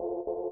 you